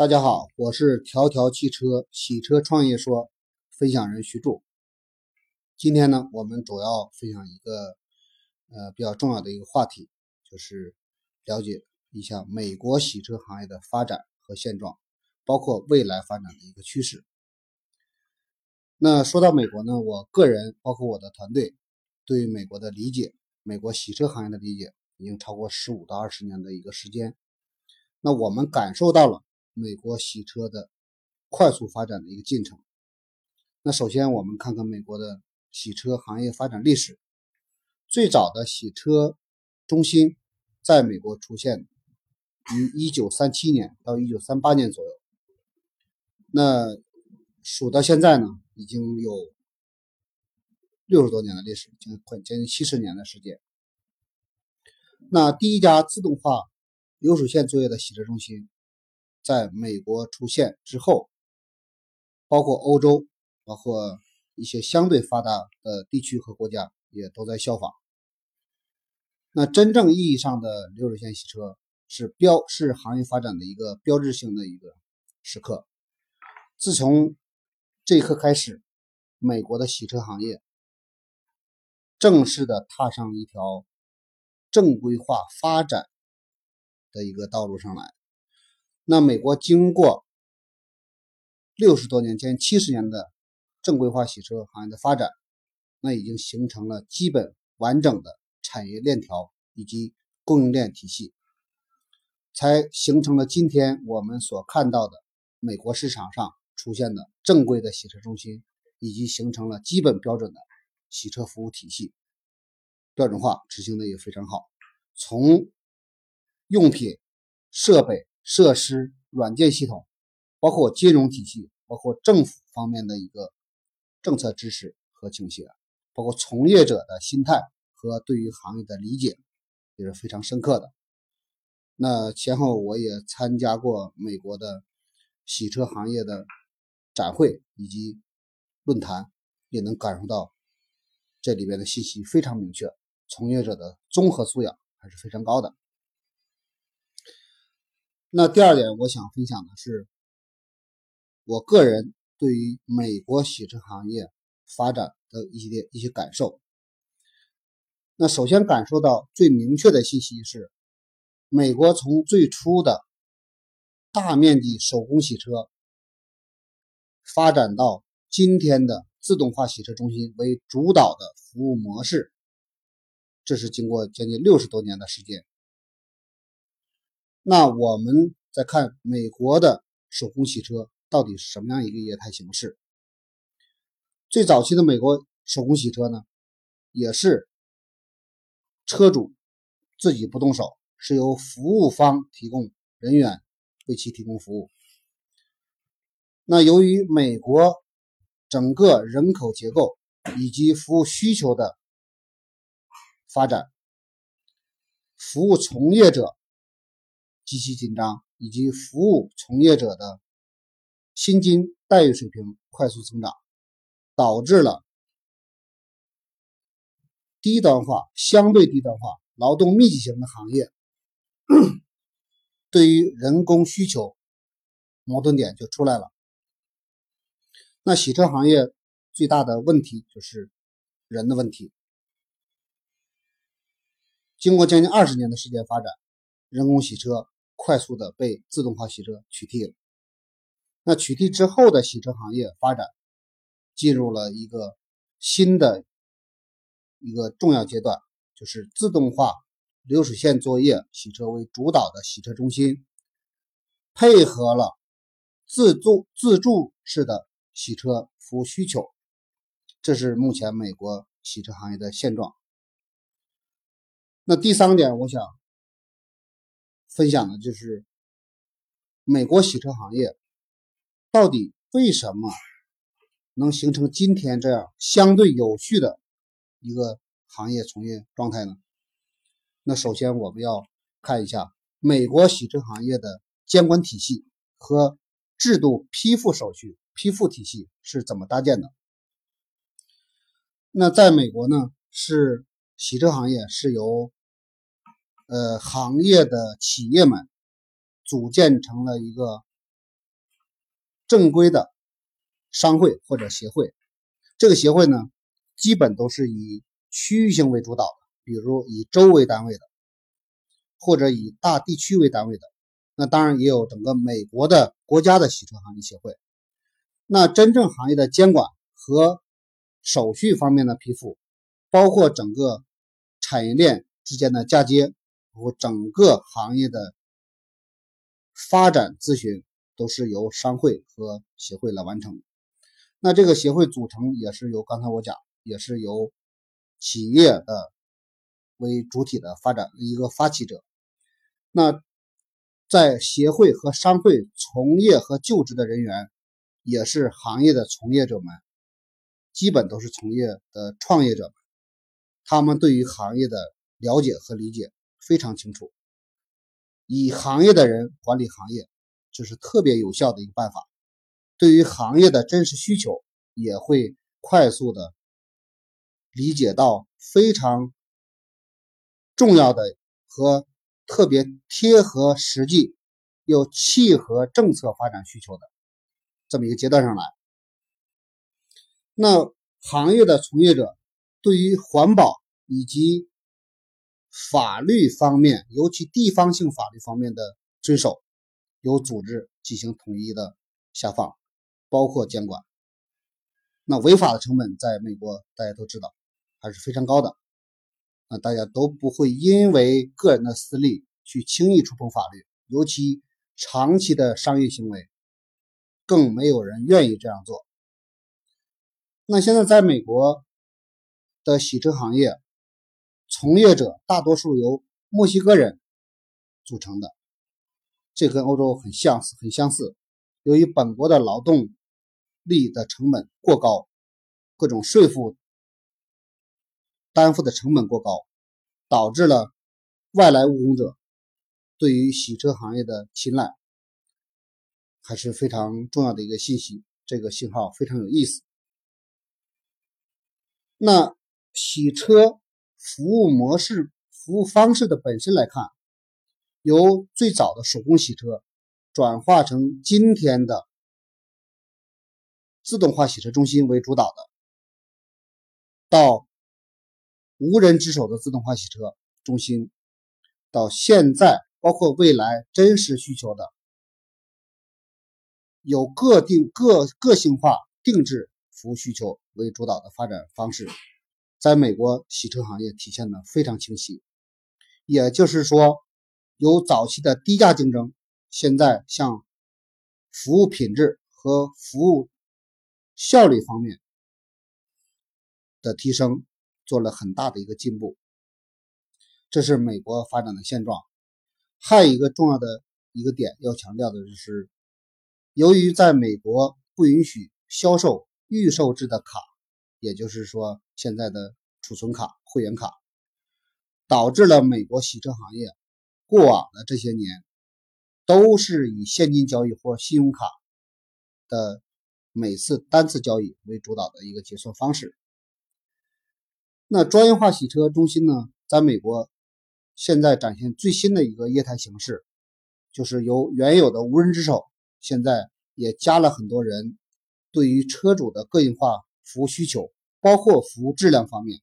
大家好，我是条条汽车洗车创业说分享人徐柱。今天呢，我们主要分享一个呃比较重要的一个话题，就是了解一下美国洗车行业的发展和现状，包括未来发展的一个趋势。那说到美国呢，我个人包括我的团队对美国的理解，美国洗车行业的理解已经超过十五到二十年的一个时间。那我们感受到了。美国洗车的快速发展的一个进程。那首先，我们看看美国的洗车行业发展历史。最早的洗车中心在美国出现于1937年到1938年左右。那数到现在呢，已经有六十多年的历史，将快将近七十年的时间。那第一家自动化流水线作业的洗车中心。在美国出现之后，包括欧洲，包括一些相对发达的地区和国家也都在效仿。那真正意义上的流水线洗车是标是行业发展的一个标志性的一个时刻。自从这一刻开始，美国的洗车行业正式的踏上一条正规化发展的一个道路上来。那美国经过六十多年、前七十年的正规化洗车行业的发展，那已经形成了基本完整的产业链条以及供应链体系，才形成了今天我们所看到的美国市场上出现的正规的洗车中心，以及形成了基本标准的洗车服务体系，标准化执行的也非常好，从用品、设备。设施、软件系统，包括金融体系，包括政府方面的一个政策支持和倾斜，包括从业者的心态和对于行业的理解，也是非常深刻的。那前后我也参加过美国的洗车行业的展会以及论坛，也能感受到这里边的信息非常明确，从业者的综合素养还是非常高的。那第二点，我想分享的是我个人对于美国洗车行业发展的一些一些感受。那首先感受到最明确的信息是，美国从最初的大面积手工洗车，发展到今天的自动化洗车中心为主导的服务模式，这是经过将近六十多年的时间。那我们再看美国的手工洗车到底是什么样一个业态形式？最早期的美国手工洗车呢，也是车主自己不动手，是由服务方提供人员为其提供服务。那由于美国整个人口结构以及服务需求的发展，服务从业者。极其紧张，以及服务从业者的薪金待遇水平快速增长，导致了低端化、相对低端化、劳动密集型的行业，对于人工需求矛盾点就出来了。那洗车行业最大的问题就是人的问题。经过将近二十年的时间发展，人工洗车。快速的被自动化洗车取替了。那取替之后的洗车行业发展进入了一个新的一个重要阶段，就是自动化流水线作业洗车为主导的洗车中心，配合了自助自助式的洗车服务需求。这是目前美国洗车行业的现状。那第三点，我想。分享的就是美国洗车行业到底为什么能形成今天这样相对有序的一个行业从业状态呢？那首先我们要看一下美国洗车行业的监管体系和制度批复手续批复体系是怎么搭建的。那在美国呢，是洗车行业是由呃，行业的企业们组建成了一个正规的商会或者协会。这个协会呢，基本都是以区域性为主导的，比如以州为单位的，或者以大地区为单位的。那当然也有整个美国的国家的洗车行业协会。那真正行业的监管和手续方面的批复，包括整个产业链之间的嫁接我整个行业的发展咨询，都是由商会和协会来完成。那这个协会组成也是由刚才我讲，也是由企业的为主体的发展一个发起者。那在协会和商会从业和就职的人员。也是行业的从业者们，基本都是从业的创业者们，他们对于行业的了解和理解非常清楚。以行业的人管理行业，这是特别有效的一个办法。对于行业的真实需求，也会快速的理解到非常重要的和特别贴合实际又契合政策发展需求的。这么一个阶段上来，那行业的从业者对于环保以及法律方面，尤其地方性法律方面的遵守，由组织进行统一的下放，包括监管。那违法的成本在美国大家都知道还是非常高的，那大家都不会因为个人的私利去轻易触碰法律，尤其长期的商业行为。更没有人愿意这样做。那现在在美国的洗车行业从业者大多数由墨西哥人组成的，这跟欧洲很相似，很相似。由于本国的劳动力的成本过高，各种税负担负的成本过高，导致了外来务工者对于洗车行业的青睐。还是非常重要的一个信息，这个信号非常有意思。那洗车服务模式、服务方式的本身来看，由最早的手工洗车转化成今天的自动化洗车中心为主导的，到无人值守的自动化洗车中心，到现在包括未来真实需求的。有个定个个性化定制服务需求为主导的发展方式，在美国洗车行业体现的非常清晰。也就是说，由早期的低价竞争，现在向服务品质和服务效率方面的提升做了很大的一个进步。这是美国发展的现状。还有一个重要的一个点要强调的就是。由于在美国不允许销售预售制的卡，也就是说现在的储存卡、会员卡，导致了美国洗车行业过往的这些年都是以现金交易或信用卡的每次单次交易为主导的一个结算方式。那专业化洗车中心呢，在美国现在展现最新的一个业态形式，就是由原有的无人值守。现在也加了很多人，对于车主的个性化服务需求，包括服务质量方面，